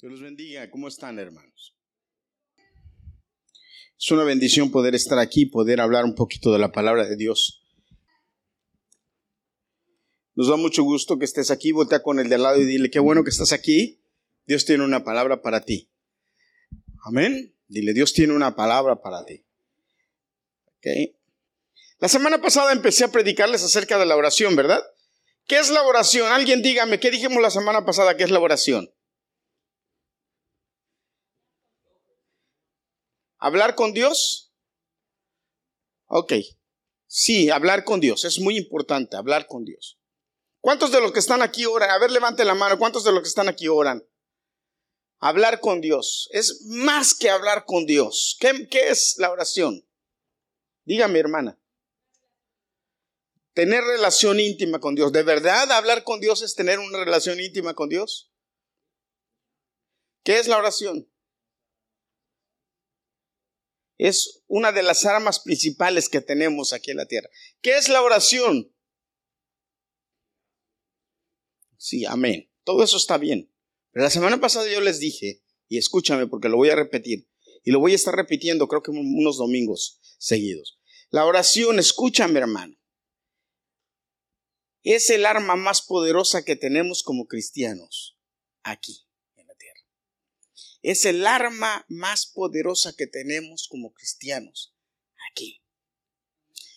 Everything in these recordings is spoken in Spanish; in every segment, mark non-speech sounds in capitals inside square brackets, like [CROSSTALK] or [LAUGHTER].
Dios los bendiga. ¿Cómo están, hermanos? Es una bendición poder estar aquí, poder hablar un poquito de la palabra de Dios. Nos da mucho gusto que estés aquí. Voltea con el de al lado y dile, qué bueno que estás aquí. Dios tiene una palabra para ti. Amén. Dile, Dios tiene una palabra para ti. La semana pasada empecé a predicarles acerca de la oración, ¿verdad? ¿Qué es la oración? Alguien dígame, ¿qué dijimos la semana pasada que es la oración? ¿Hablar con Dios? Ok. Sí, hablar con Dios. Es muy importante hablar con Dios. ¿Cuántos de los que están aquí oran? A ver, levante la mano. ¿Cuántos de los que están aquí oran? Hablar con Dios. Es más que hablar con Dios. ¿Qué, qué es la oración? Dígame, hermana. Tener relación íntima con Dios. ¿De verdad hablar con Dios es tener una relación íntima con Dios? ¿Qué es la oración? Es una de las armas principales que tenemos aquí en la tierra. ¿Qué es la oración? Sí, amén. Todo eso está bien. Pero la semana pasada yo les dije, y escúchame porque lo voy a repetir, y lo voy a estar repitiendo creo que unos domingos seguidos. La oración, escúchame hermano, es el arma más poderosa que tenemos como cristianos aquí es el arma más poderosa que tenemos como cristianos aquí.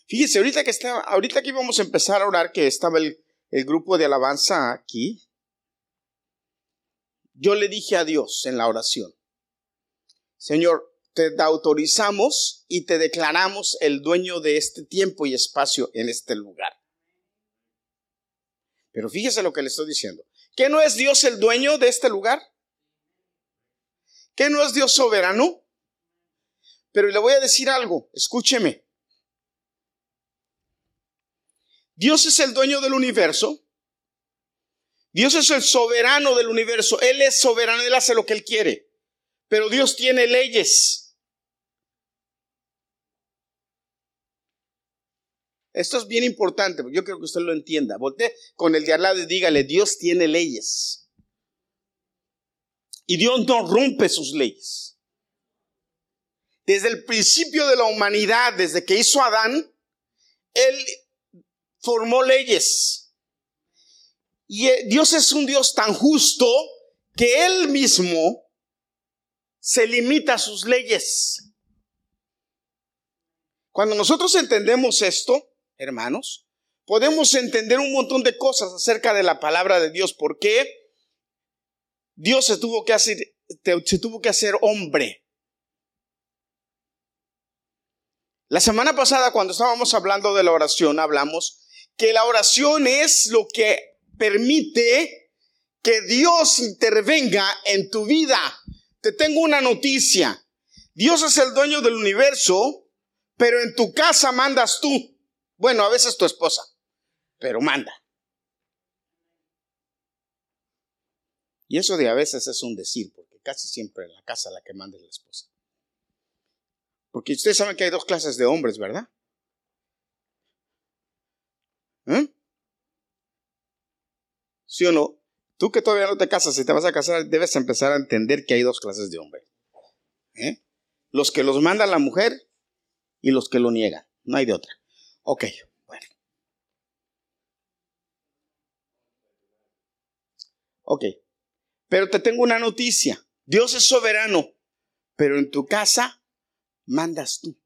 Fíjese, ahorita que, está, ahorita que íbamos a empezar a orar, que estaba el, el grupo de alabanza aquí, yo le dije a Dios en la oración, Señor, te autorizamos y te declaramos el dueño de este tiempo y espacio en este lugar. Pero fíjese lo que le estoy diciendo. ¿Que no es Dios el dueño de este lugar? ¿Qué no es Dios soberano? Pero le voy a decir algo, escúcheme. Dios es el dueño del universo. Dios es el soberano del universo. Él es soberano, Él hace lo que Él quiere. Pero Dios tiene leyes. Esto es bien importante, yo creo que usted lo entienda. Volte con el de al lado y dígale, Dios tiene leyes. Y Dios no rompe sus leyes. Desde el principio de la humanidad, desde que hizo Adán, Él formó leyes. Y eh, Dios es un Dios tan justo que Él mismo se limita a sus leyes. Cuando nosotros entendemos esto, hermanos, podemos entender un montón de cosas acerca de la palabra de Dios. ¿Por qué? Dios se tuvo que hacer, se tuvo que hacer hombre. La semana pasada, cuando estábamos hablando de la oración, hablamos que la oración es lo que permite que Dios intervenga en tu vida. Te tengo una noticia. Dios es el dueño del universo, pero en tu casa mandas tú. Bueno, a veces tu esposa, pero manda. Y eso de a veces es un decir, porque casi siempre en la casa la que manda es la esposa. Porque ustedes saben que hay dos clases de hombres, ¿verdad? ¿Eh? ¿Sí o no? Tú que todavía no te casas y te vas a casar, debes empezar a entender que hay dos clases de hombres. ¿Eh? Los que los manda la mujer y los que lo niegan. No hay de otra. Ok, bueno. Ok. Pero te tengo una noticia. Dios es soberano, pero en tu casa mandas tú.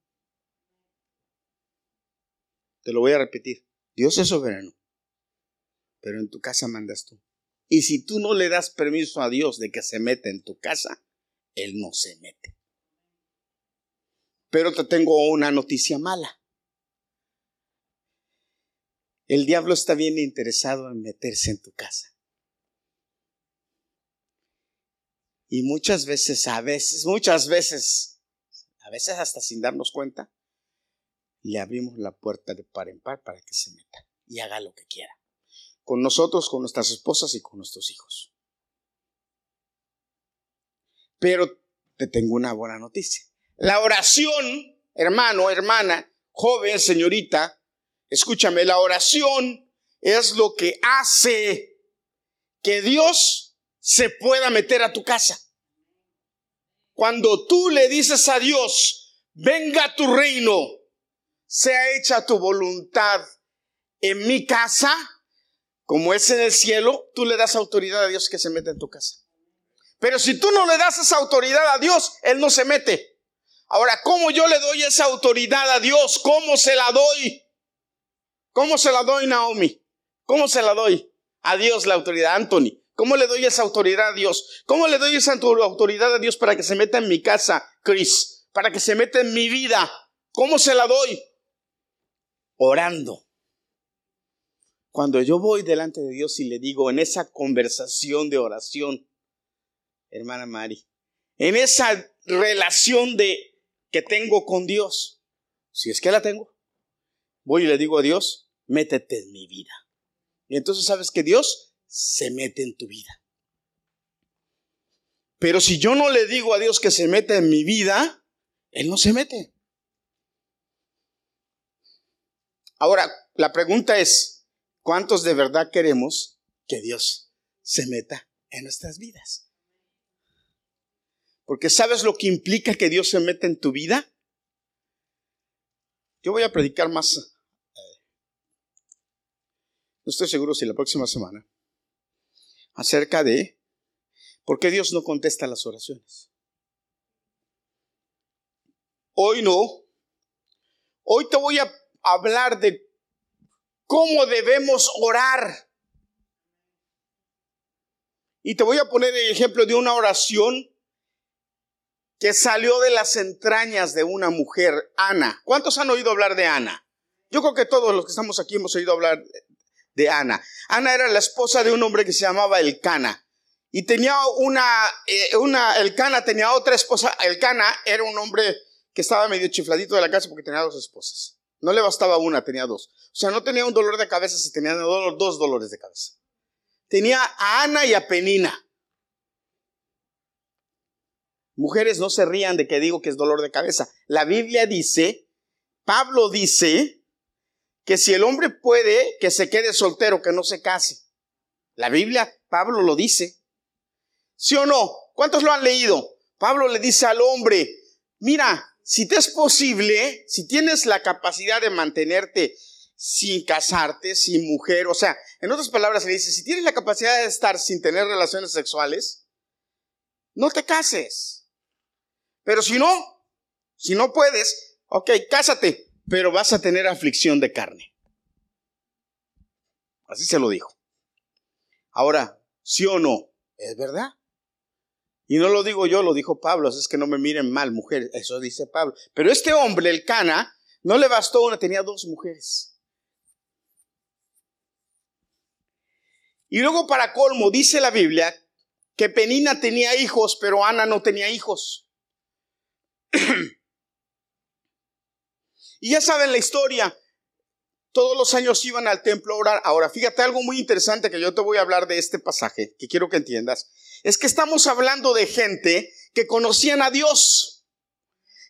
Te lo voy a repetir. Dios es soberano, pero en tu casa mandas tú. Y si tú no le das permiso a Dios de que se meta en tu casa, Él no se mete. Pero te tengo una noticia mala. El diablo está bien interesado en meterse en tu casa. Y muchas veces, a veces, muchas veces, a veces hasta sin darnos cuenta, le abrimos la puerta de par en par para que se meta y haga lo que quiera. Con nosotros, con nuestras esposas y con nuestros hijos. Pero te tengo una buena noticia. La oración, hermano, hermana, joven, señorita, escúchame, la oración es lo que hace que Dios se pueda meter a tu casa. Cuando tú le dices a Dios, venga tu reino, sea hecha tu voluntad en mi casa, como es en el cielo, tú le das autoridad a Dios que se meta en tu casa. Pero si tú no le das esa autoridad a Dios, Él no se mete. Ahora, ¿cómo yo le doy esa autoridad a Dios? ¿Cómo se la doy? ¿Cómo se la doy, Naomi? ¿Cómo se la doy? A Dios la autoridad, Anthony. ¿Cómo le doy esa autoridad a Dios? ¿Cómo le doy esa autoridad a Dios para que se meta en mi casa, Chris? Para que se meta en mi vida. ¿Cómo se la doy? Orando. Cuando yo voy delante de Dios y le digo en esa conversación de oración, hermana Mari, en esa relación de que tengo con Dios, si es que la tengo, voy y le digo a Dios, métete en mi vida. Y entonces sabes que Dios se mete en tu vida. Pero si yo no le digo a Dios que se mete en mi vida, Él no se mete. Ahora, la pregunta es, ¿Cuántos de verdad queremos que Dios se meta en nuestras vidas? Porque ¿sabes lo que implica que Dios se meta en tu vida? Yo voy a predicar más. Eh, no estoy seguro si la próxima semana. Acerca de por qué Dios no contesta las oraciones. Hoy no. Hoy te voy a hablar de cómo debemos orar. Y te voy a poner el ejemplo de una oración que salió de las entrañas de una mujer, Ana. ¿Cuántos han oído hablar de Ana? Yo creo que todos los que estamos aquí hemos oído hablar de Ana. Ana era la esposa de un hombre que se llamaba Elcana. Y tenía una, eh, una, Elcana tenía otra esposa. Elcana era un hombre que estaba medio chifladito de la casa porque tenía dos esposas. No le bastaba una, tenía dos. O sea, no tenía un dolor de cabeza si tenía dos dolores de cabeza. Tenía a Ana y a Penina. Mujeres, no se rían de que digo que es dolor de cabeza. La Biblia dice, Pablo dice, que si el hombre puede, que se quede soltero, que no se case. La Biblia, Pablo lo dice. ¿Sí o no? ¿Cuántos lo han leído? Pablo le dice al hombre, mira, si te es posible, si tienes la capacidad de mantenerte sin casarte, sin mujer, o sea, en otras palabras le dice, si tienes la capacidad de estar sin tener relaciones sexuales, no te cases. Pero si no, si no puedes, ok, cásate, pero vas a tener aflicción de carne. Así se lo dijo. Ahora, sí o no, es verdad. Y no lo digo yo, lo dijo Pablo, es que no me miren mal, mujer, eso dice Pablo. Pero este hombre, el Cana, no le bastó una, tenía dos mujeres. Y luego para colmo, dice la Biblia que Penina tenía hijos, pero Ana no tenía hijos. [CLEARS THROAT] y ya saben la historia, todos los años iban al templo a orar. Ahora, fíjate algo muy interesante que yo te voy a hablar de este pasaje, que quiero que entiendas es que estamos hablando de gente que conocían a Dios,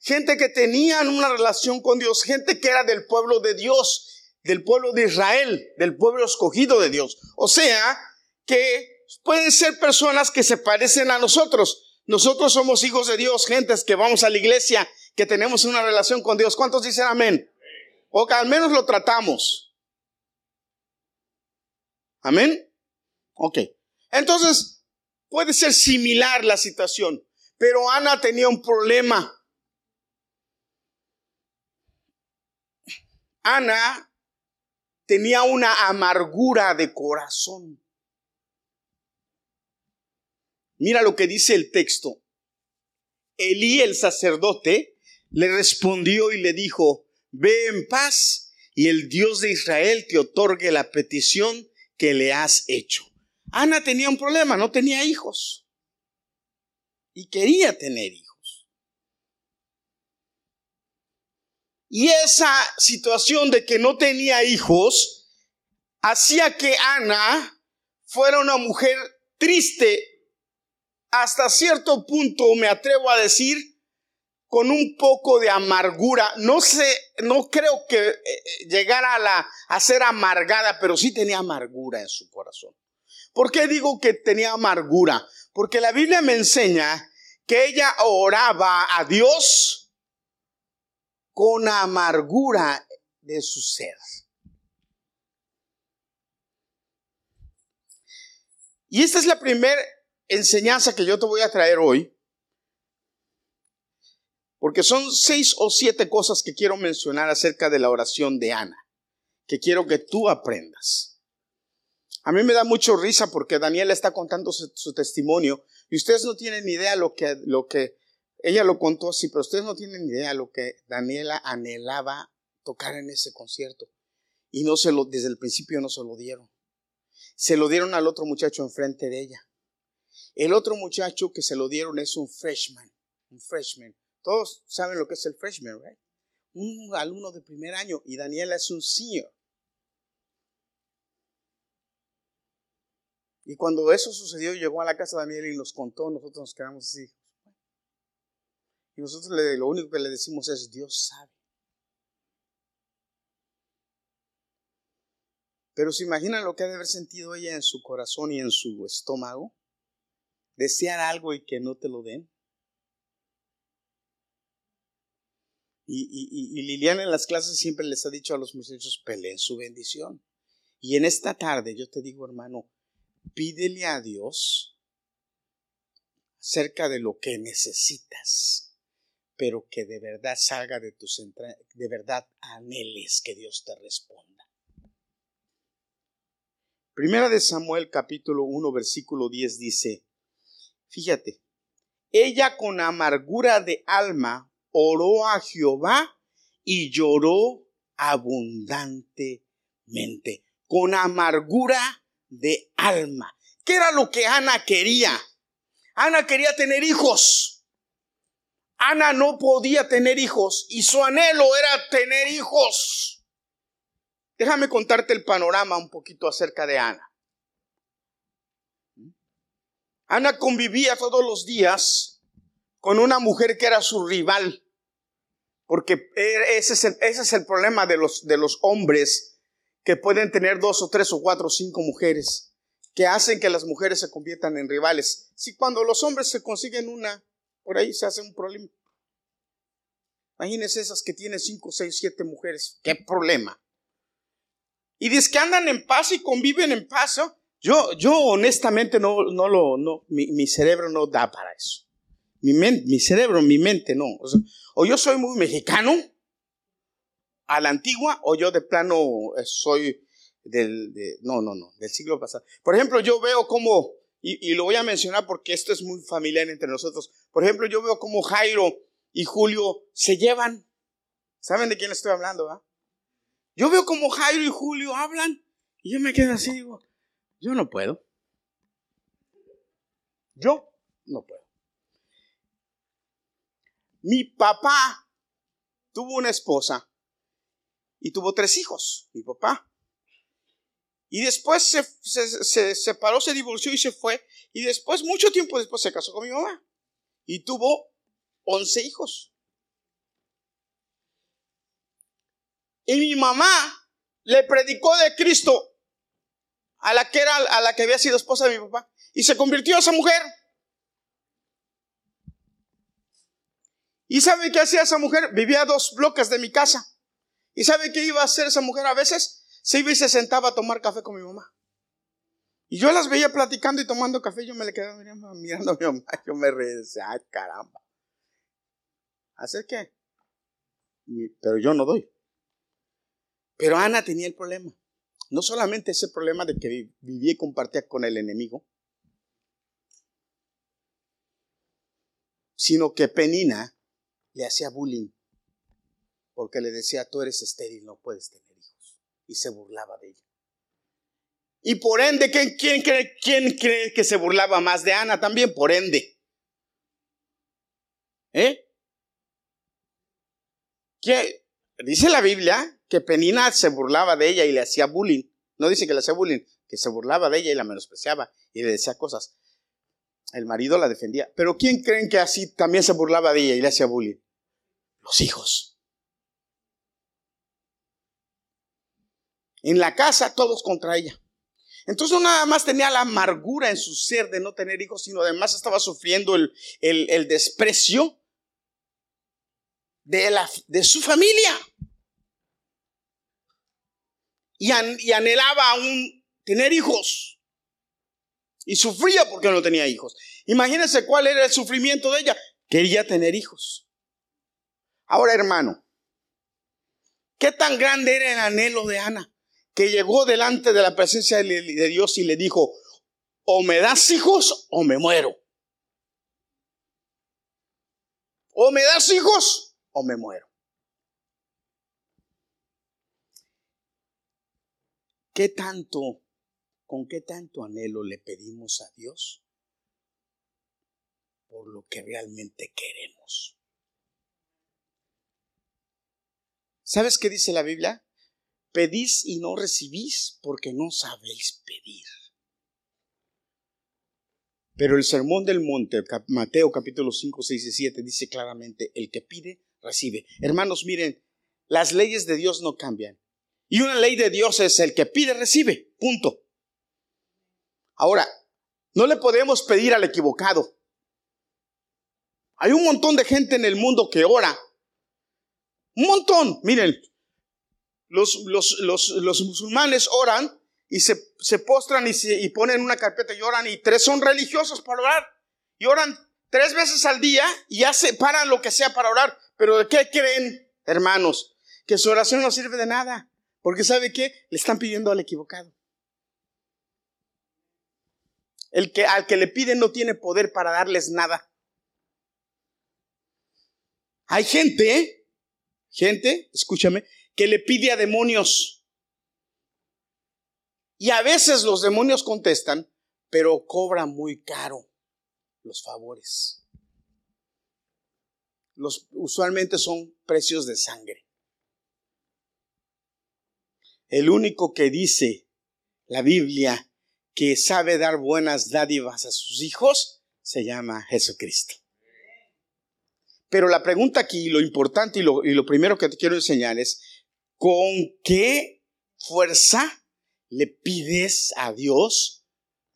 gente que tenían una relación con Dios, gente que era del pueblo de Dios, del pueblo de Israel, del pueblo escogido de Dios. O sea, que pueden ser personas que se parecen a nosotros. Nosotros somos hijos de Dios, gentes que vamos a la iglesia, que tenemos una relación con Dios. ¿Cuántos dicen amén? O que al menos lo tratamos. Amén. Ok. Entonces, Puede ser similar la situación, pero Ana tenía un problema. Ana tenía una amargura de corazón. Mira lo que dice el texto. Elí el sacerdote le respondió y le dijo, ve en paz y el Dios de Israel te otorgue la petición que le has hecho. Ana tenía un problema, no tenía hijos. Y quería tener hijos. Y esa situación de que no tenía hijos hacía que Ana fuera una mujer triste hasta cierto punto, me atrevo a decir, con un poco de amargura. No sé, no creo que eh, eh, llegara a, ser amargada, pero sí tenía amargura en su corazón. ¿Por qué digo que tenía amargura? Porque la Biblia me enseña que ella oraba a Dios con amargura de su ser. Y esta es la primera enseñanza que yo te voy a traer hoy, porque son seis o siete cosas que quiero mencionar acerca de la oración de Ana, que quiero que tú aprendas. A mí me da mucho risa porque Daniela está contando su, testimonio y ustedes no tienen idea lo que, lo que ella lo contó así, pero ustedes no tienen idea lo que Daniela anhelaba tocar en ese concierto y no se lo desde el principio no se lo dieron se lo dieron al otro muchacho enfrente de ella. El otro muchacho que se lo dieron es un freshman, un freshman. Todos saben lo que es el freshman, right? Un alumno de primer año y Daniela es un senior. Y cuando eso sucedió, llegó a la casa de Daniela y nos contó, nosotros nos quedamos así. Y nosotros lo único que le decimos es, Dios sabe. Pero se imaginan lo que ha de haber sentido ella en su corazón y en su estómago. Desear algo y que no te lo den. Y, Liliana en las clases siempre les ha dicho a los muchachos, peleen su bendición. Y en esta tarde yo te digo, hermano, pídele a Dios acerca de lo que necesitas, pero que de verdad salga de tus entrañas, de verdad anheles que Dios te responda. Primera de Samuel capítulo 1 versículo 10 dice, fíjate, ella con amargura de alma oró a Jehová y lloró abundantemente, con amargura de alma. ¿Qué era lo que Ana quería? Ana quería tener hijos. Ana no podía tener hijos y su anhelo era tener hijos. Déjame contarte el panorama un poquito acerca de Ana. Ana convivía todos los días con una mujer que era su rival, porque ese es el, ese es el problema de los, de los hombres que pueden tener dos o tres o cuatro o cinco mujeres, que hacen que las mujeres se conviertan en rivales. Si cuando los hombres se consiguen una, por ahí se hace un problema. Imagínense esas que tienen cinco, seis, siete mujeres. ¿Qué problema? y dice que andan en paz y conviven en paz. Yo, yo honestamente no, no lo, no, mi, cerebro no da para eso. Mi, mi cerebro, mi mente no. O, yo soy muy mexicano a la antigua o yo de plano eh, soy del, no, no, no, del siglo pasado. Por ejemplo, yo veo como, y, lo voy a mencionar porque esto es muy familiar entre nosotros. Por ejemplo, yo veo como Jairo y Julio se llevan. ¿Saben de quién estoy hablando? Ah? Yo veo como Jairo y Julio hablan y yo me quedo así, digo, yo no puedo. Yo no puedo. Mi papá tuvo una esposa y tuvo tres hijos, mi papá. Y después se, se, separó, se divorció y se fue. Y después, mucho tiempo después, se casó con mi mamá. Y tuvo once hijos. Y mi mamá le predicó de Cristo a la que era a la que había sido esposa de mi papá y se convirtió esa mujer. ¿Y sabe qué hacía esa mujer? Vivía a dos bloques de mi casa. ¿Y sabe qué iba a hacer esa mujer a veces? Se iba y se sentaba a tomar café con mi mamá. Y yo las veía platicando y tomando café. Yo me le quedaba mirando [LAUGHS] a mi mamá. Yo me reía. Ay, caramba. ¿Hacer qué? pero yo no doy. Pero Ana tenía el problema. No solamente ese problema de que vivía y compartía con el enemigo, sino que Penina le hacía bullying porque le decía, tú eres estéril, no puedes tener hijos. Y se burlaba de ella. Y por ende, ¿quién, cree, quién cree que se burlaba más de Ana también? Por ende. ¿Eh? ¿Qué? Dice la Biblia que Penina se burlaba de ella y le hacía bullying. No dice que le hacía bullying, que se burlaba de ella y la menospreciaba y le decía cosas. El marido la defendía. Pero ¿quién creen que así también se burlaba de ella y le hacía bullying? Los hijos. En la casa todos contra ella. Entonces no nada más tenía la amargura en su ser de no tener hijos, sino además estaba sufriendo el, el, desprecio de, la, de su familia. Y, y anhelaba aún tener hijos. Y sufría porque no tenía hijos. Imagínense cuál era el sufrimiento de ella. Quería tener hijos. Ahora, hermano, ¿qué tan grande era el anhelo de Ana? Que llegó delante de la presencia de Dios y le dijo, o me das hijos o me muero. O me das hijos o me muero. ¿Qué tanto, con qué tanto anhelo le pedimos a Dios por lo que realmente queremos? ¿Sabes qué dice la Biblia? Pedís y no recibís porque no sabéis pedir. Pero el sermón del monte, Mateo capítulo 5, 6 y 7, dice claramente, el que pide, recibe. Hermanos, miren, las leyes de Dios no cambian. Y una ley de Dios es el que pide, recibe. Punto. Ahora, no le podemos pedir al equivocado. Hay un montón de gente en el mundo que ora un montón. Miren, los, los, musulmanes oran y se, postran y, se, y ponen una carpeta y oran y tres son religiosos para orar. Y oran tres veces al día y ya se paran lo que sea para orar. Pero ¿de qué creen, hermanos? Que su oración no sirve de nada. Porque ¿sabe qué? Le están pidiendo al equivocado. El que al que le piden no tiene poder para darles nada. Hay gente gente, escúchame, que le pide a demonios. Y a veces los demonios contestan, pero cobra muy caro los favores. Los, usualmente son precios de sangre. El único que dice la Biblia que sabe dar buenas dádivas a sus hijos se llama Jesucristo. Pero la pregunta aquí, lo importante y lo, primero que te quiero enseñar es, ¿con qué fuerza le pides a Dios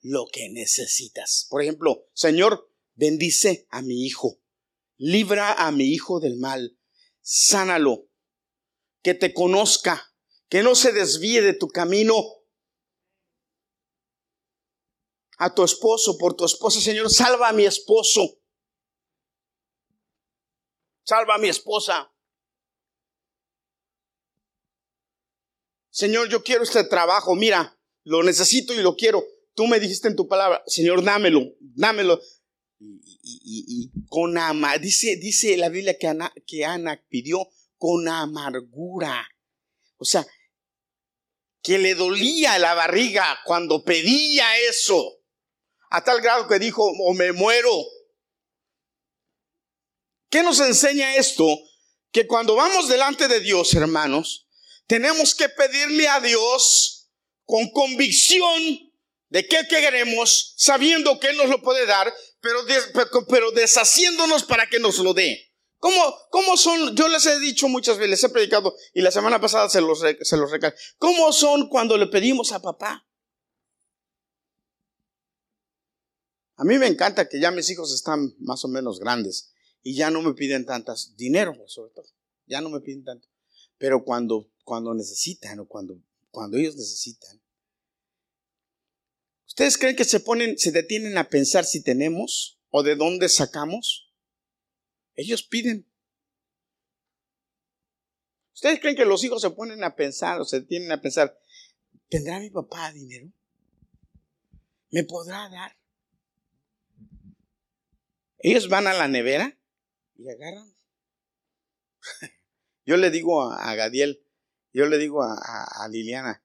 lo que necesitas? Por ejemplo, Señor, bendice a mi hijo, libra a mi hijo del mal, sánalo, que te conozca, que no se desvíe de tu camino. A tu esposo, por tu esposa, Señor, salva a mi esposo salva a mi esposa. Señor, yo quiero este trabajo, mira, lo necesito y lo quiero. Tú me dijiste en tu palabra, Señor, dámelo, dámelo. Y, con ama, dice, dice la Biblia que Ana, que Ana pidió con amargura. O sea, que le dolía la barriga cuando pedía eso. A tal grado que dijo, o me muero. ¿Qué nos enseña esto? Que cuando vamos delante de Dios, hermanos, tenemos que pedirle a Dios con convicción de qué queremos, sabiendo que Él nos lo puede dar, pero, deshaciéndonos para que nos lo dé. ¿Cómo, ¿Cómo, son? Yo les he dicho muchas veces, les he predicado y la semana pasada se los, se los ¿Cómo son cuando le pedimos a papá? A mí me encanta que ya mis hijos están más o menos grandes y ya no me piden tantas dinero, sobre todo, ya no me piden tanto. Pero cuando, cuando necesitan o cuando, cuando ellos necesitan, ¿ustedes creen que se ponen, se detienen a pensar si tenemos o de dónde sacamos? Ellos piden. ¿Ustedes creen que los hijos se ponen a pensar o se detienen a pensar, ¿tendrá mi papá dinero? ¿Me podrá dar? Ellos van a la nevera y agarran. [LAUGHS] Yo le digo a, Gadiel, yo le digo a, Liliana,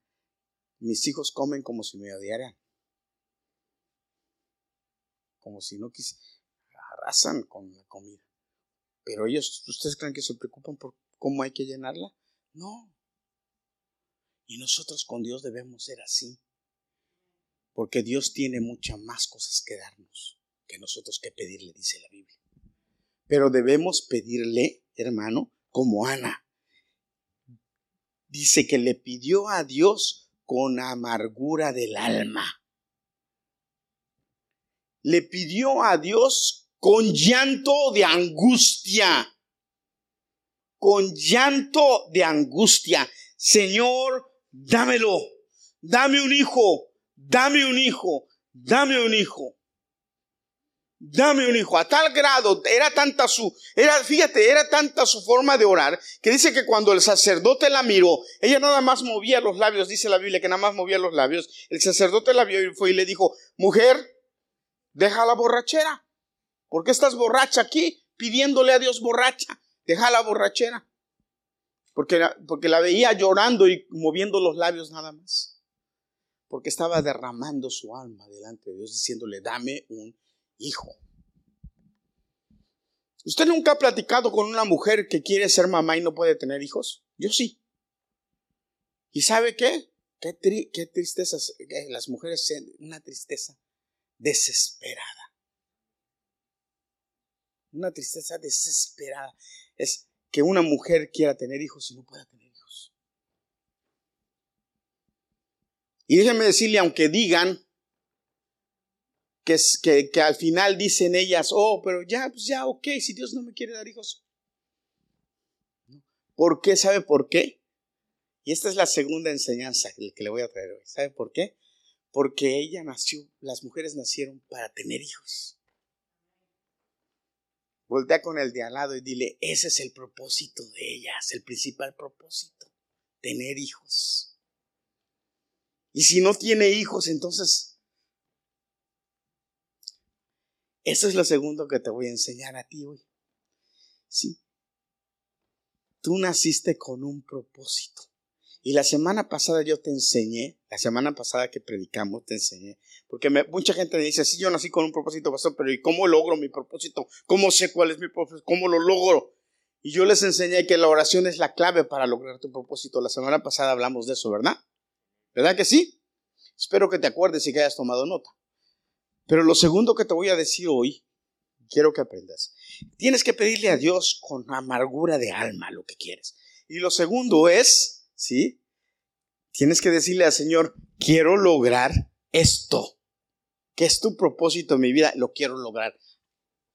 mis hijos comen como si me odiaran. Como si no quisieran. Arrasan con la comida. Pero ellos, ¿ustedes creen que se preocupan por cómo hay que llenarla? No. Y nosotros con Dios debemos ser así. Porque Dios tiene muchas más cosas que darnos que nosotros que pedirle, dice la Biblia. Pero debemos pedirle, hermano, como Ana. Dice que le pidió a Dios con amargura del alma. Le pidió a Dios con llanto de angustia, con llanto de angustia. Señor, dámelo, dame un hijo, dame un hijo, dame un hijo dame un hijo. A tal grado, era tanta su, era, fíjate, era tanta su forma de orar, que dice que cuando el sacerdote la miró, ella nada más movía los labios, dice la Biblia que nada más movía los labios, el sacerdote la vio y fue y le dijo, mujer, deja la borrachera. ¿Por qué estás borracha aquí? Pidiéndole a Dios borracha. Deja la borrachera. Porque, porque la veía llorando y moviendo los labios nada más. Porque estaba derramando su alma delante de Dios, diciéndole, dame un hijo. ¿Usted nunca ha platicado con una mujer que quiere ser mamá y no puede tener hijos? Yo sí. ¿Y sabe qué? Qué, qué tristeza. Las mujeres, una tristeza desesperada. Una tristeza desesperada. Es que una mujer quiera tener hijos y no pueda tener hijos. Y déjenme decirle, aunque digan que, que, al final dicen ellas, oh, pero ya, pues ya, ok, si Dios no me quiere dar hijos. ¿Por qué? ¿Sabe por qué? Y esta es la segunda enseñanza que le voy a traer hoy. ¿Sabe por qué? Porque ella nació, las mujeres nacieron para tener hijos. Voltea con el de al lado y dile, ese es el propósito de ellas, el principal propósito, tener hijos. Y si no tiene hijos, entonces Eso es lo segundo que te voy a enseñar a ti hoy. Sí. Tú naciste con un propósito. Y la semana pasada yo te enseñé, la semana pasada que predicamos te enseñé, porque mucha gente me dice, sí, yo nací con un propósito, pastor, pero ¿y cómo logro mi propósito? ¿Cómo sé cuál es mi propósito? ¿Cómo lo logro? Y yo les enseñé que la oración es la clave para lograr tu propósito. La semana pasada hablamos de eso, ¿verdad? ¿Verdad que sí? Espero que te acuerdes y que hayas tomado nota. Pero lo segundo que te voy a decir hoy, quiero que aprendas. Tienes que pedirle a Dios con amargura de alma lo que quieres. Y lo segundo es, ¿sí? Tienes que decirle al Señor, quiero lograr esto. que es tu propósito en mi vida? Lo quiero lograr.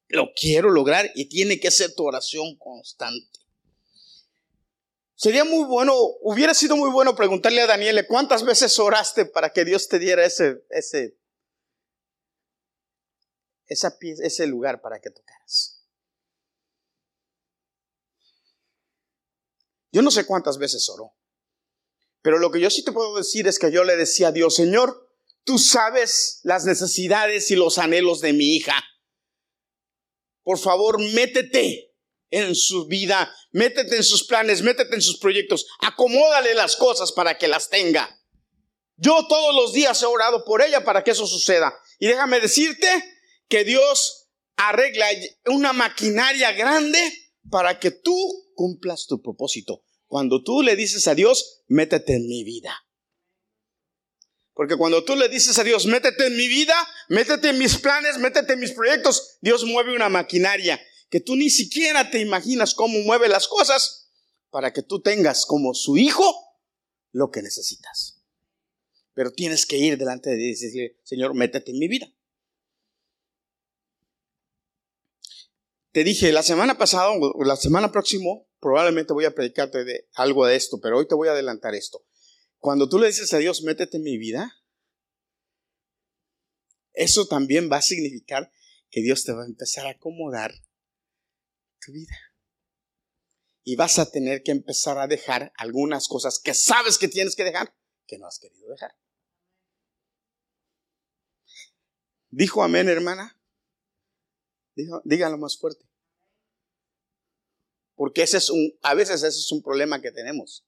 Lo quiero lograr y tiene que ser tu oración constante. Sería muy bueno, hubiera sido muy bueno preguntarle a Daniel cuántas veces oraste para que Dios te diera ese, ese ese lugar para que tocaras. Yo no sé cuántas veces oró, pero lo que yo sí te puedo decir es que yo le decía a Dios, Señor, tú sabes las necesidades y los anhelos de mi hija. Por favor, métete en su vida, métete en sus planes, métete en sus proyectos, acomódale las cosas para que las tenga. Yo todos los días he orado por ella para que eso suceda. Y déjame decirte que Dios arregla una maquinaria grande para que tú cumplas tu propósito. Cuando tú le dices a Dios, métete en mi vida. Porque cuando tú le dices a Dios, métete en mi vida, métete en mis planes, métete en mis proyectos, Dios mueve una maquinaria que tú ni siquiera te imaginas cómo mueve las cosas para que tú tengas como su hijo lo que necesitas. Pero tienes que ir delante de Dios y decirle, Señor, métete en mi vida. Te dije, la semana pasada, o la semana próxima, probablemente voy a predicarte de algo de esto, pero hoy te voy a adelantar esto. Cuando tú le dices a Dios, métete en mi vida, eso también va a significar que Dios te va a empezar a acomodar tu vida. Y vas a tener que empezar a dejar algunas cosas que sabes que tienes que dejar, que no has querido dejar. Dijo amén, hermana. Dijo, dígalo más fuerte. Porque ese es un, a veces ese es un problema que tenemos.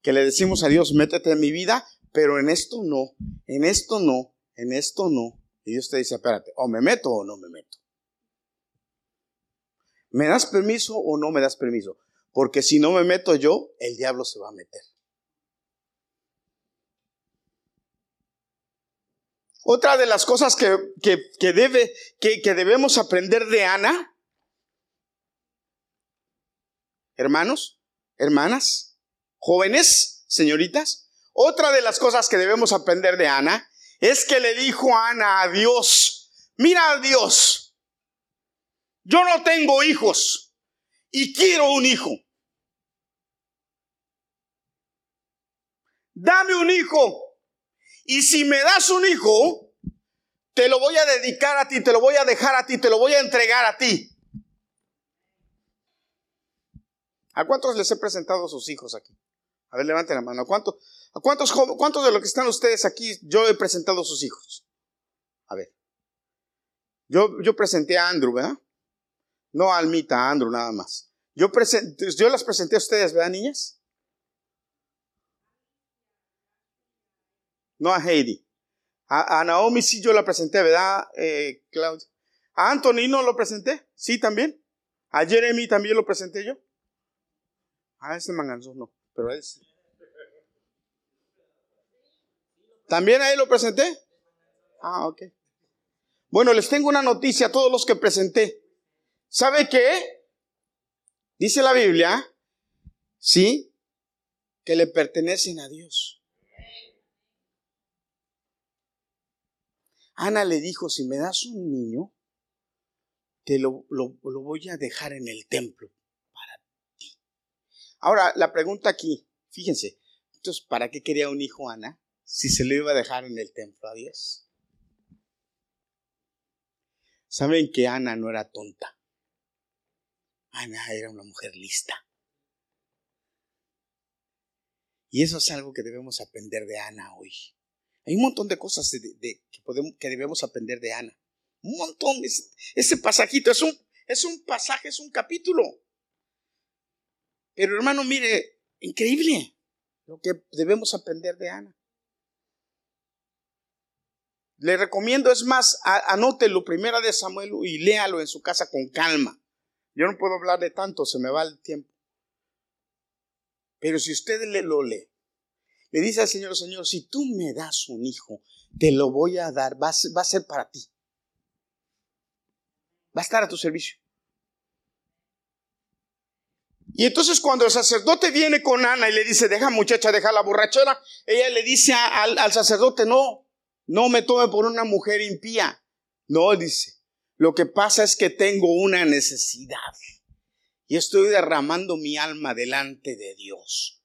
Que le decimos a Dios, métete en mi vida, pero en esto no, en esto no, en esto no. Y Dios te dice, espérate, o me meto o no me meto. ¿Me das permiso o no me das permiso? Porque si no me meto yo, el diablo se va a meter. Otra de las cosas que, que, debe, que, que debemos aprender de Ana hermanos, hermanas, jóvenes, señoritas, Otra de las cosas que debemos aprender de Ana es que le dijo a Ana a Dios, mira a Dios, yo no tengo hijos y quiero un hijo. Dame un hijo. Y si me das un hijo, te lo voy a dedicar a ti, te lo voy a dejar a ti, te lo voy a entregar a ti. ¿A cuántos les he presentado a sus hijos aquí? A ver, levanten la mano. ¿A, cuántos, a cuántos, cuántos de los que están ustedes aquí yo he presentado a sus hijos? A ver. Yo, yo presenté a Andrew, ¿verdad? No a Almita, a Andrew nada más. Yo, yo las presenté a ustedes, ¿verdad, niñas? No a Heidi. A, Naomi sí yo la presenté, ¿verdad, eh, Claudia? ¿A Anthony no lo presenté? Sí, también. ¿A Jeremy también lo presenté yo? A ese manganzo no, pero él sí. ¿También a él lo presenté? Ah, ok. Bueno, les tengo una noticia a todos los que presenté. ¿Sabe qué? Dice la Biblia, ¿sí? Que le pertenecen a Dios. Ana le dijo, si me das un niño, te lo, lo, lo voy a dejar en el templo. Ahora, la pregunta aquí, fíjense, entonces, ¿para qué quería un hijo Ana si se lo iba a dejar en el templo a Dios? Saben que Ana no era tonta. Ana era una mujer lista. Y eso es algo que debemos aprender de Ana hoy. Hay un montón de cosas que, podemos, que debemos aprender de Ana. Un montón. ese pasajito es un, es un pasaje, es un capítulo. Pero hermano, mire, increíble lo que debemos aprender de Ana. Le recomiendo, es más, anótelo primera de Samuel y léalo en su casa con calma. Yo no puedo hablar de tanto, se me va el tiempo. Pero si usted le lo lee, le dice al Señor, Señor, si tú me das un hijo, te lo voy a dar, a, ser, va a ser para ti. Va a estar a tu servicio. Y entonces cuando el sacerdote viene con Ana y le dice, deja muchacha, deja la borrachera, ella le dice al, sacerdote, no, no me tome por una mujer impía. No, dice, lo que pasa es que tengo una necesidad y estoy derramando mi alma delante de Dios.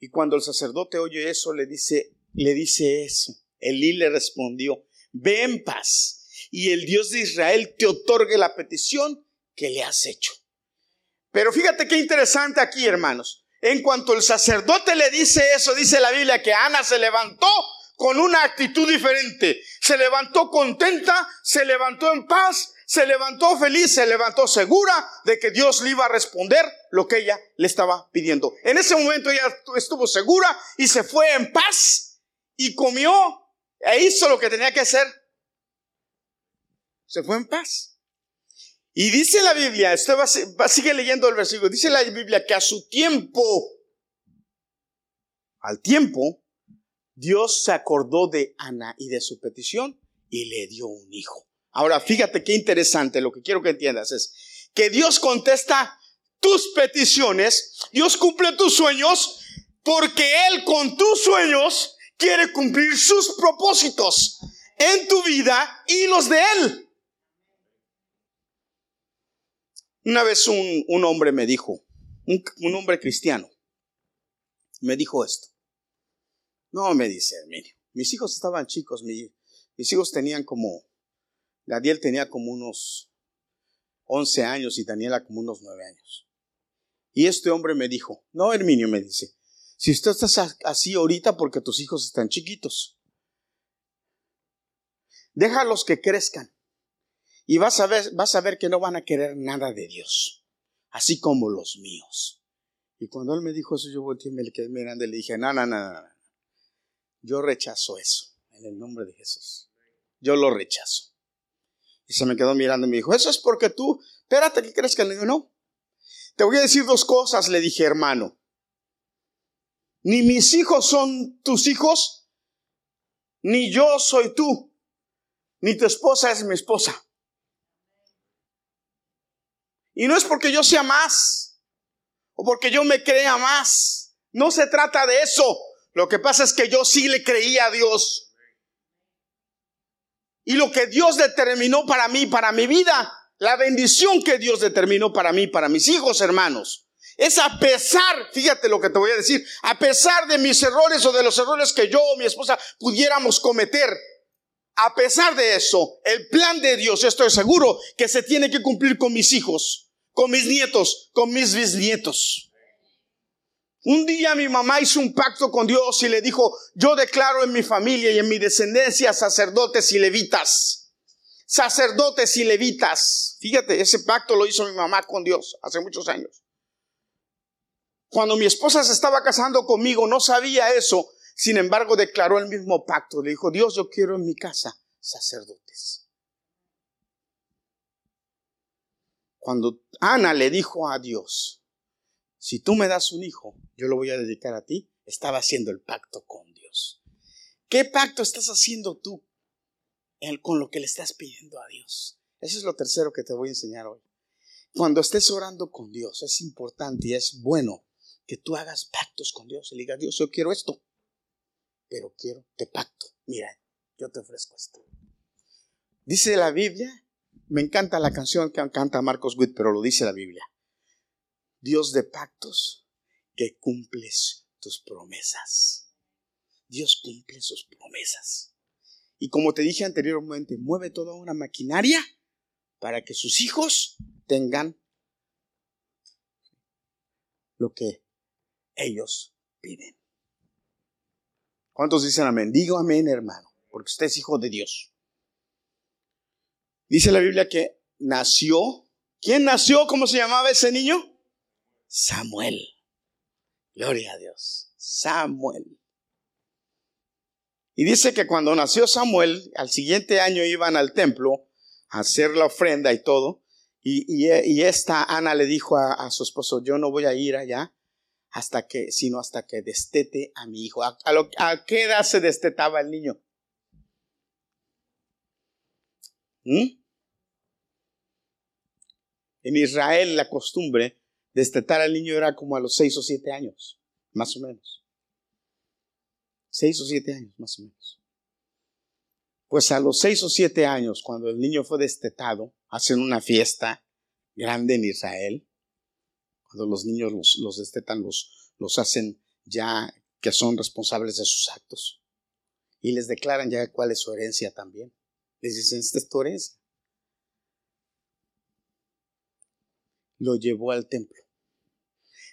Y cuando el sacerdote oye eso, le dice, le dice eso. Elí le respondió, ve en paz y el Dios de Israel te otorgue la petición que le has hecho. Pero fíjate qué interesante aquí, hermanos. En cuanto el sacerdote le dice eso, dice la Biblia que Ana se levantó con una actitud diferente. Se levantó contenta, se levantó en paz, se levantó feliz, se levantó segura de que Dios le iba a responder lo que ella le estaba pidiendo. En ese momento ella estuvo segura y se fue en paz y comió e hizo lo que tenía que hacer. Se fue en paz. Y dice la Biblia, usted va, sigue leyendo el versículo, dice la Biblia que a su tiempo, al tiempo, Dios se acordó de Ana y de su petición y le dio un hijo. Ahora, fíjate qué interesante, lo que quiero que entiendas es que Dios contesta tus peticiones, Dios cumple tus sueños, porque Él con tus sueños quiere cumplir sus propósitos en tu vida y los de Él. Una vez un, hombre me dijo, un, un hombre cristiano, me dijo esto. No, me dice, mire, mis hijos estaban chicos, mis hijos tenían como, Daniel tenía como unos 11 años y Daniela como unos 9 años. Y este hombre me dijo, no, Herminio, me dice, si usted estás así ahorita porque tus hijos están chiquitos, déjalos que crezcan y vas a ver, vas a ver que no van a querer nada de Dios, así como los míos. Y cuando él me dijo eso, yo volteé y me quedé mirando y le dije, no, no, no, no, yo rechazo eso, en el nombre de Jesús. Yo lo rechazo. Y se me quedó mirando y me dijo, eso es porque tú, espérate que crees que le digo, no. Te voy a decir dos cosas, le dije, hermano. Ni mis hijos son tus hijos, ni yo soy tú, ni tu esposa es mi esposa. Y no es porque yo sea más, o porque yo me crea más. No se trata de eso. Lo que pasa es que yo sí le creía a Dios. Y lo que Dios determinó para mí, para mi vida, la bendición que Dios determinó para mí, para mis hijos, hermanos, es a pesar, fíjate lo que te voy a decir, a pesar de mis errores o de los errores que yo o mi esposa pudiéramos cometer, a pesar de eso, el plan de Dios, estoy seguro que se tiene que cumplir con mis hijos, con mis nietos, con mis bisnietos. Un día mi mamá hizo un pacto con Dios y le dijo, yo declaro en mi familia y en mi descendencia sacerdotes y levitas. Sacerdotes y levitas. Fíjate, ese pacto lo hizo mi mamá con Dios hace muchos años. Cuando mi esposa se estaba casando conmigo, no sabía eso. Sin embargo, declaró el mismo pacto. Le dijo, Dios, yo quiero en mi casa sacerdotes. Cuando Ana le dijo a Dios, si tú me das un hijo, yo lo voy a dedicar a ti, estaba haciendo el pacto con Dios. ¿Qué pacto estás haciendo tú con lo que le estás pidiendo a Dios? Eso es lo tercero que te voy a enseñar hoy. Cuando estés orando con Dios, es importante y es bueno que tú hagas pactos con Dios y le digas, Dios, yo quiero esto, pero quiero, te pacto, mira, yo te ofrezco esto. Dice la Biblia, me encanta la canción que canta Marcos Witt, pero lo dice la Biblia. Dios de pactos, que cumples tus promesas. Dios cumple sus promesas. Y como te dije anteriormente, mueve toda una maquinaria para que sus hijos tengan lo que ellos piden. ¿Cuántos dicen amén? Digo amén, hermano, porque usted es hijo de Dios. Dice la Biblia que nació. ¿Quién nació? ¿Cómo se llamaba ese niño? Samuel. Gloria a Dios. Samuel. Y dice que cuando nació Samuel, al siguiente año iban al templo a hacer la ofrenda y todo. Y, esta Ana le dijo a, su esposo, yo no voy a ir allá hasta que, sino hasta que destete a mi hijo. ¿A, a qué edad se destetaba el niño? ¿Mm? En Israel la costumbre Destetar al niño era como a los seis o siete años, más o menos. Seis o siete años, más o menos. Pues a los seis o siete años, cuando el niño fue destetado, hacen una fiesta grande en Israel. Cuando los niños los, destetan, los, los hacen ya que son responsables de sus actos. Y les declaran ya cuál es su herencia también. Les dicen, esta es tu herencia. lo llevó al templo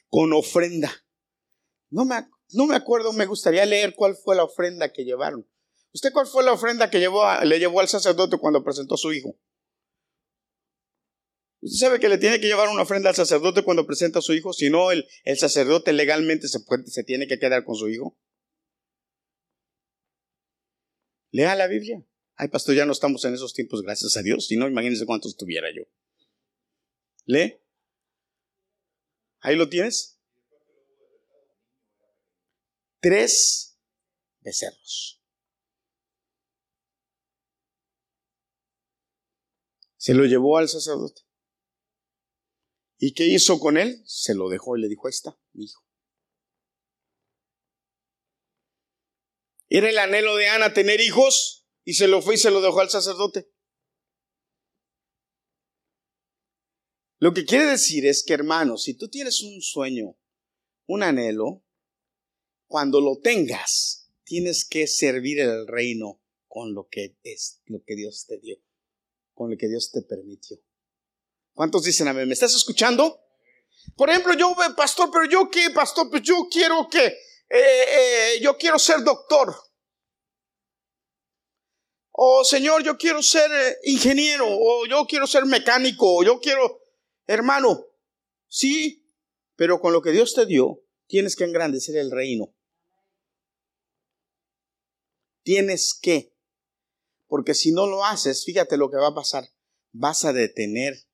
con ofrenda. No me, no me acuerdo, me gustaría leer cuál fue la ofrenda que llevaron. ¿Usted cuál fue la ofrenda que llevó le llevó al sacerdote cuando presentó a su hijo? Usted sabe que le tiene que llevar una ofrenda al sacerdote cuando presenta a su hijo, si no el, el sacerdote legalmente se, se tiene que quedar con su hijo. Lea la Biblia. Ay, pastor, ya no estamos en esos tiempos, gracias a Dios. Si no, imagínense cuántos tuviera yo. Lee. Ahí lo tienes. Tres becerros. Se lo llevó al sacerdote. ¿Y qué hizo con él? Se lo dejó y le dijo, está, mi hijo. Era el anhelo de Ana tener hijos y se lo fue y se lo dejó al sacerdote. Lo que quiere decir es que, hermano, si tú tienes un sueño, un anhelo, cuando lo tengas, tienes que servir el reino con lo que es, lo que Dios te dio, con lo que Dios te permitió. ¿Cuántos dicen amén? ¿Me estás escuchando? Por ejemplo, yo, pastor, pero yo qué, pastor, pues yo quiero que, eh, eh, yo quiero ser doctor. O Señor, yo quiero ser eh, ingeniero, o yo quiero ser mecánico, o yo quiero Hermano, sí, pero con lo que Dios te dio, tienes que engrandecer el reino. Tienes que. Porque si no lo haces, fíjate lo que va a pasar. Vas a detener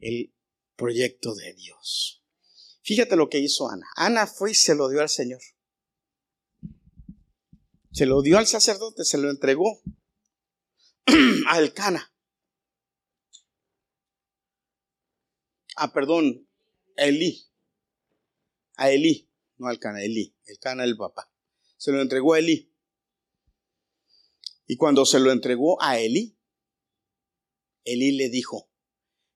el proyecto de Dios. Fíjate lo que hizo Ana. Ana fue y se lo dio al Señor. Se lo dio al sacerdote, se lo entregó [CLEARS THROAT] al Cana. ah, perdón, Elí. a Elí, no al Cana, Elí, el Cana del papá. Se lo entregó a Elí. Y cuando se lo entregó a Elí, Elí le dijo,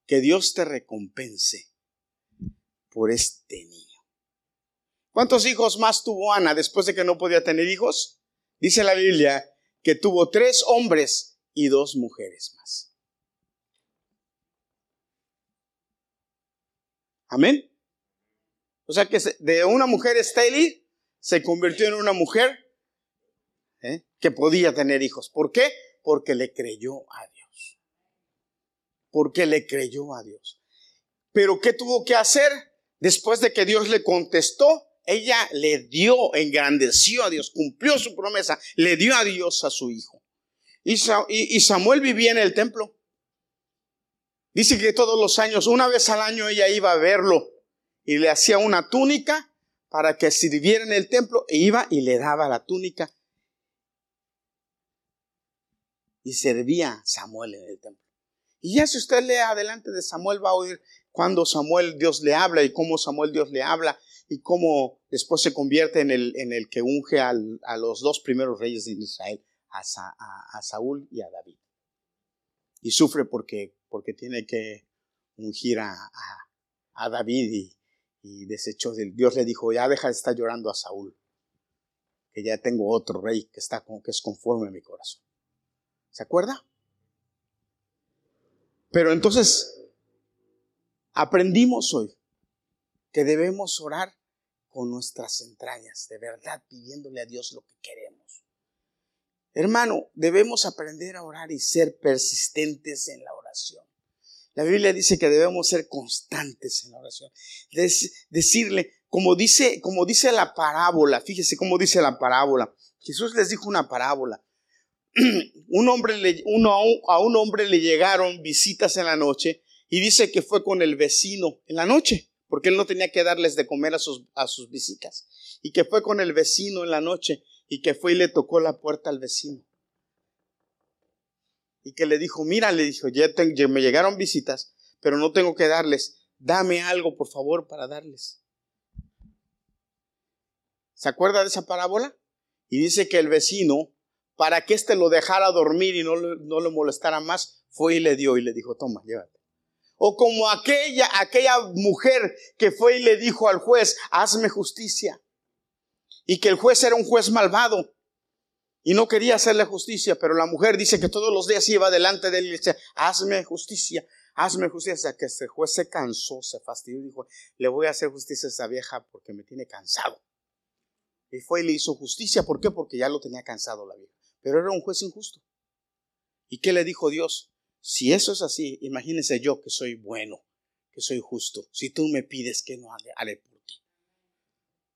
que Dios te recompense por este niño. ¿Cuántos hijos más tuvo Ana después de que no podía tener hijos? Dice la Biblia que tuvo tres hombres y dos mujeres más. Amén. O sea que de una mujer estéril se convirtió en una mujer ¿eh? que podía tener hijos. ¿Por qué? Porque le creyó a Dios. Porque le creyó a Dios. Pero ¿qué tuvo que hacer? Después de que Dios le contestó, ella le dio, engrandeció a Dios, cumplió su promesa, le dio a Dios a su hijo. Y Samuel vivía en el templo. Dice que todos los años, una vez al año ella iba a verlo y le hacía una túnica para que sirviera en el templo e iba y le daba la túnica. Y servía Samuel en el templo. Y ya si usted lee adelante de Samuel va a oír cuando Samuel Dios le habla y cómo Samuel Dios le habla y cómo después se convierte en el, en el que unge a los dos primeros reyes de Israel, a, Saúl y a David. Y sufre porque, porque tiene que ungir a, David y, y desechó. Dios le dijo, ya deja de estar llorando a Saúl, que ya tengo otro rey que, está, que es conforme a mi corazón. ¿Se acuerda? Pero entonces, aprendimos hoy que debemos orar con nuestras entrañas, de verdad pidiéndole a Dios lo que queremos. Hermano, debemos aprender a orar y ser persistentes en la oración. La Biblia dice que debemos ser constantes en la oración. decirle, como dice, como dice la parábola, fíjese cómo dice la parábola. Jesús les dijo una parábola. [CLEARS THROAT] un hombre le, a un hombre le llegaron visitas en la noche y dice que fue con el vecino en la noche porque él no tenía que darles de comer a sus, a sus visitas. Y que fue con el vecino en la noche y que fue y le tocó la puerta al vecino. Y que le dijo, mira, le dijo, ya, me llegaron visitas, pero no tengo que darles. Dame algo, por favor, para darles. ¿Se acuerda de esa parábola? Y dice que el vecino, para que éste lo dejara dormir y no, no lo molestara más, fue y le dio y le dijo, toma, llévate. O como aquella, aquella mujer que fue y le dijo al juez, hazme justicia. Y que el juez era un juez malvado. Y no quería hacerle justicia, pero la mujer dice que todos los días iba delante de él y le decía, hazme justicia, hazme justicia. que este juez se cansó, se fastidió y dijo, le voy a hacer justicia a esa vieja porque me tiene cansado. Y fue y le hizo justicia. ¿Por qué? Porque ya lo tenía cansado la vieja. Pero era un juez injusto. ¿Y qué le dijo Dios? Si eso es así, imagínese yo que soy bueno, que soy justo. Si tú me pides que no haré por ti.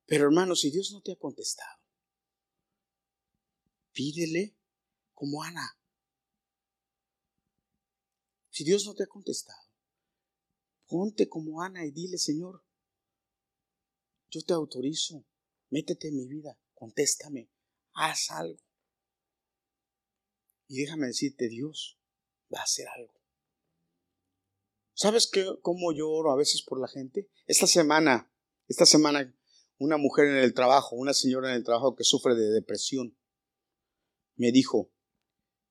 Pero hermano, si Dios no te ha contestado, pídele como Ana. Si Dios no te ha contestado, ponte como Ana y dile, Señor, yo te autorizo, métete en mi vida, contéstame, haz algo. Y déjame decirte, Dios va a hacer algo. ¿Sabes qué, cómo yo oro a veces por la gente? Esta semana, esta semana, una mujer en el trabajo, una señora en el trabajo que sufre de depresión, me dijo,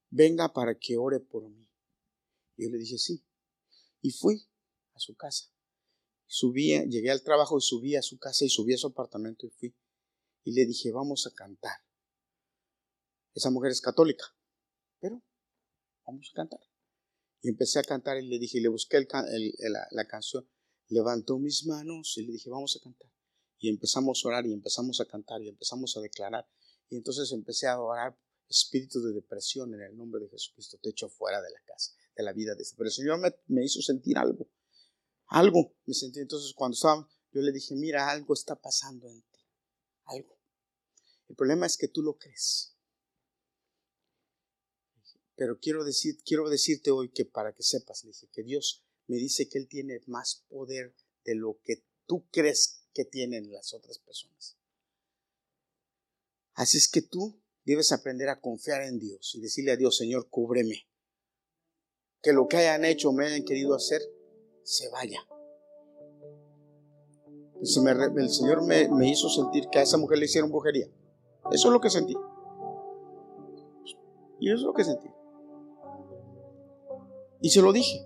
venga para que ore por mí. Y yo le dije, sí. Y fui a su casa. Subí, llegué al trabajo y subí a su casa y subí a su apartamento y fui. Y le dije, vamos a cantar. Esa mujer es católica, pero vamos a cantar. Y empecé a cantar y le dije, le busqué la, canción, levantó mis manos y le dije, vamos a cantar. Y empezamos a orar y empezamos a cantar y empezamos a declarar. Y entonces empecé a orar, espíritu de depresión en el nombre de Jesucristo, te echo fuera de la casa, de la vida de este. Pero el Señor me, me hizo sentir algo, algo me sentí. Entonces cuando estaba, yo le dije, mira, algo está pasando en ti, algo. El problema es que tú lo crees. Pero quiero, decir, quiero decirte hoy que para que sepas, dije, que Dios me dice que Él tiene más poder de lo que tú crees que tienen las otras personas. Así es que tú debes aprender a confiar en Dios y decirle a Dios, Señor, cúbreme. Que lo que hayan hecho o me hayan querido hacer, se vaya. el Señor me, me hizo sentir que a esa mujer le hicieron brujería. Eso es lo que sentí. Y eso es lo que sentí. Y se lo dije.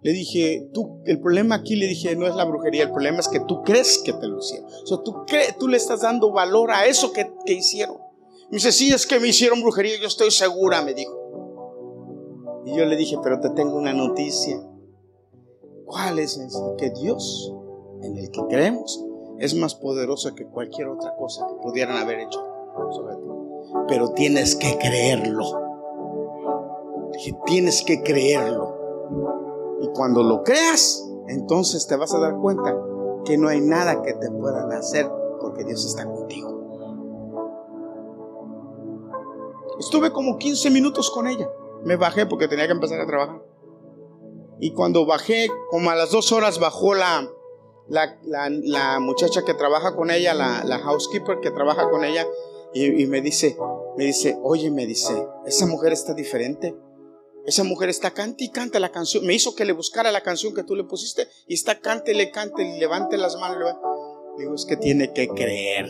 Le dije, tú, el problema aquí le dije, no es la brujería, el problema es que tú crees que te lo hicieron. O sea, tú, tú le estás dando valor a eso que, que hicieron. Me dice, sí, es que me hicieron brujería, yo estoy segura, me dijo. Y yo le dije, pero te tengo una noticia. ¿Cuál es? Que Dios, en el que creemos, es más poderoso que cualquier otra cosa que pudieran haber hecho sobre ti. Pero tienes que creerlo. Tienes que creerlo. Y cuando lo creas, entonces te vas a dar cuenta que no hay nada que te puedan hacer porque Dios está contigo. Estuve como 15 minutos con ella. Me bajé porque tenía que empezar a trabajar. Y cuando bajé, como a las dos horas bajó la, la, muchacha que trabaja con ella, la, housekeeper que trabaja con ella, y, y, me dice, me dice, oye, me dice, esa mujer está diferente. Esa mujer está cante y canta la canción. Me hizo que le buscara la canción que tú le pusiste y está cante, le cante, y levante las manos. Digo, es que tiene que creer.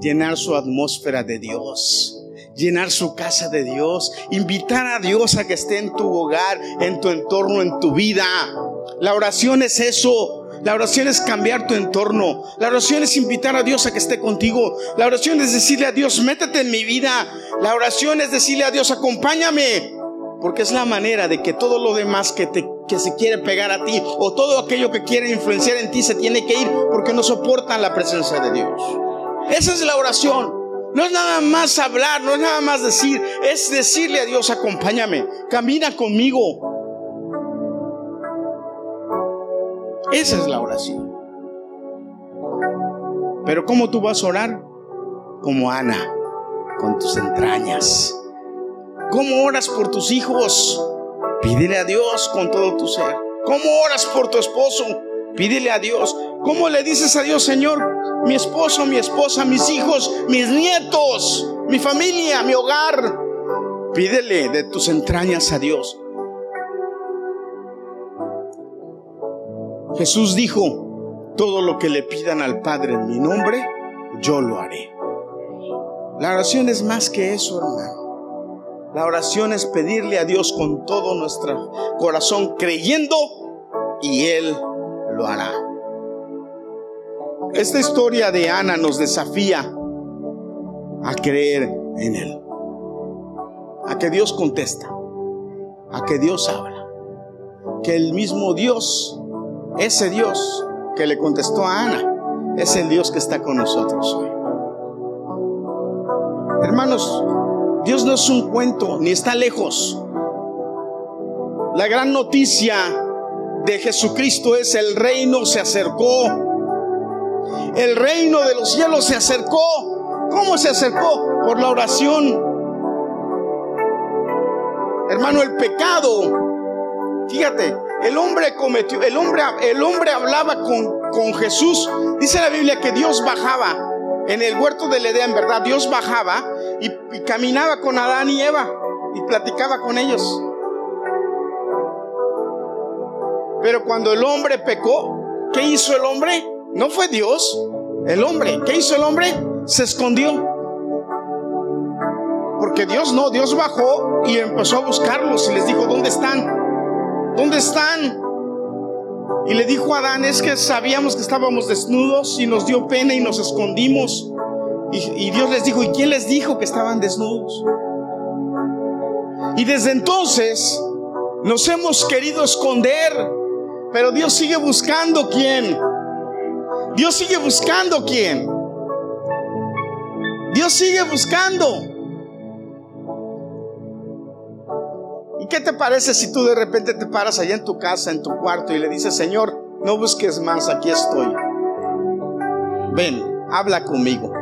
Llenar su atmósfera de Dios. Llenar su casa de Dios. Invitar a Dios a que esté en tu hogar, en tu entorno, en tu vida. La oración es eso. La oración es cambiar tu entorno. La oración es invitar a Dios a que esté contigo. La oración es decirle a Dios, métete en mi vida. La oración es decirle a Dios, acompáñame. Porque es la manera de que todo lo demás que, te, que se quiere pegar a ti o todo aquello que quiere influenciar en ti se tiene que ir porque no soportan la presencia de Dios. Esa es la oración. No es nada más hablar, no es nada más decir, es decirle a Dios, acompáñame, camina conmigo. Esa es la oración. Pero ¿cómo tú vas a orar? Como Ana, con tus entrañas ¿Cómo oras por tus hijos? Pídele a Dios con todo tu ser. ¿Cómo oras por tu esposo? Pídele a Dios. ¿Cómo le dices a Dios, Señor? Mi esposo, mi esposa, mis hijos, mis nietos, mi familia, mi hogar. Pídele de tus entrañas a Dios. Jesús dijo, todo lo que le pidan al Padre en mi nombre, yo lo haré. La oración es más que eso, hermano. La oración es pedirle a Dios con todo nuestro corazón creyendo y Él lo hará. Esta historia de Ana nos desafía a creer en Él, a que Dios contesta, a que Dios habla, que el mismo Dios, ese Dios que le contestó a Ana, es el Dios que está con nosotros hoy. Hermanos, Dios no es un cuento, ni está lejos. La gran noticia de Jesucristo es el reino se acercó. El reino de los cielos se acercó. ¿Cómo se acercó? Por la oración. Hermano, el pecado. Fíjate, el hombre cometió, el hombre, el hombre hablaba con, con Jesús. Dice la Biblia que Dios bajaba en el huerto del Edén, ¿verdad? Dios bajaba y, caminaba con Adán y Eva y platicaba con ellos. Pero cuando el hombre pecó, ¿qué hizo el hombre? No fue Dios, el hombre. ¿Qué hizo el hombre? Se escondió. Porque Dios no, Dios bajó y empezó a buscarlos y les dijo, ¿dónde están? ¿Dónde están? Y le dijo a Adán, es que sabíamos que estábamos desnudos y nos dio pena y nos escondimos. Y, Dios les dijo, ¿y quién les dijo que estaban desnudos? Y desde entonces nos hemos querido esconder, pero Dios sigue buscando quién. Dios sigue buscando quién. Dios sigue buscando. qué te parece si tú de repente te paras allá en tu casa, en tu cuarto y le dices, Señor, no busques más, aquí estoy. Ven, habla conmigo.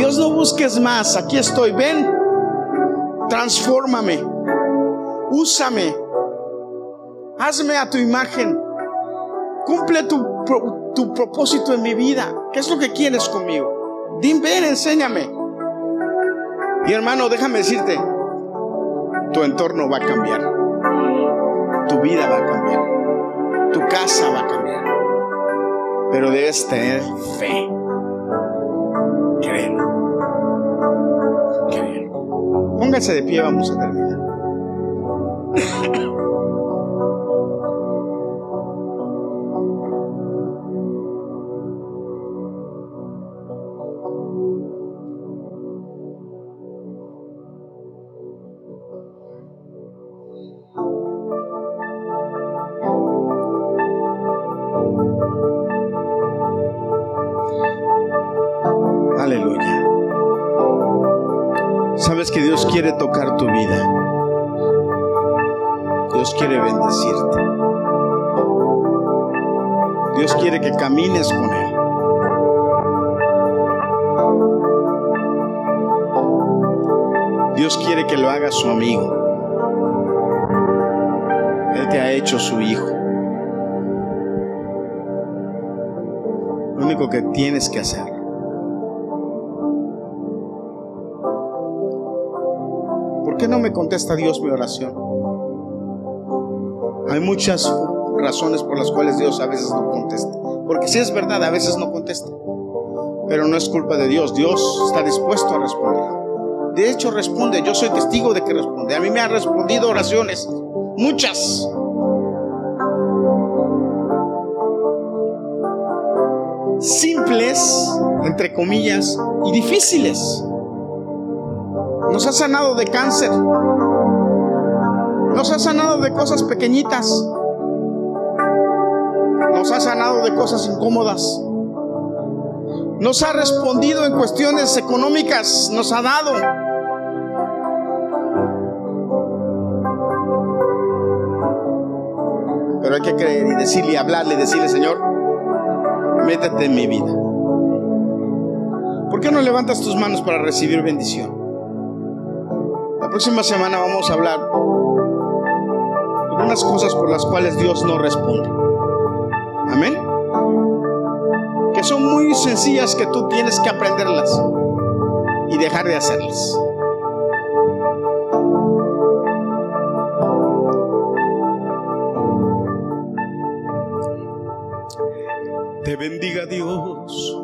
Dios, no busques más, aquí estoy. Ven, transfórmame, úsame, hazme a tu imagen, cumple tu, tu propósito en mi vida. ¿Qué es lo que quieres conmigo? Ven, enséñame. Y hermano, déjame decirte, tu entorno va a cambiar. Tu vida va a cambiar. Tu casa va a cambiar. Pero debes tener fe. Creer. Creer. Póngase de pie, vamos a terminar. Su amigo. Él te ha hecho su hijo. Lo único que tienes que hacer ¿Por qué no me contesta Dios mi oración? Hay muchas razones por las cuales Dios a veces no contesta. Porque si es verdad, a veces no contesta. Pero no es culpa de Dios. Dios está dispuesto a responder. De hecho, responde. Yo soy testigo de que responde. A mí me han respondido oraciones. Muchas. Simples, entre comillas, y difíciles. Nos ha sanado de cáncer. Nos ha sanado de cosas pequeñitas. Nos ha sanado de cosas incómodas. Nos ha respondido en cuestiones económicas. Nos ha dado. Pero hay que creer y decirle, hablarle, decirle, Señor, métete en mi vida. ¿Por qué no levantas tus manos para recibir bendición? La próxima semana vamos a hablar de unas cosas por las cuales Dios no responde. Amén. Que son muy sencillas que tú tienes que aprenderlas y dejar de hacerlas. Te bendiga Dios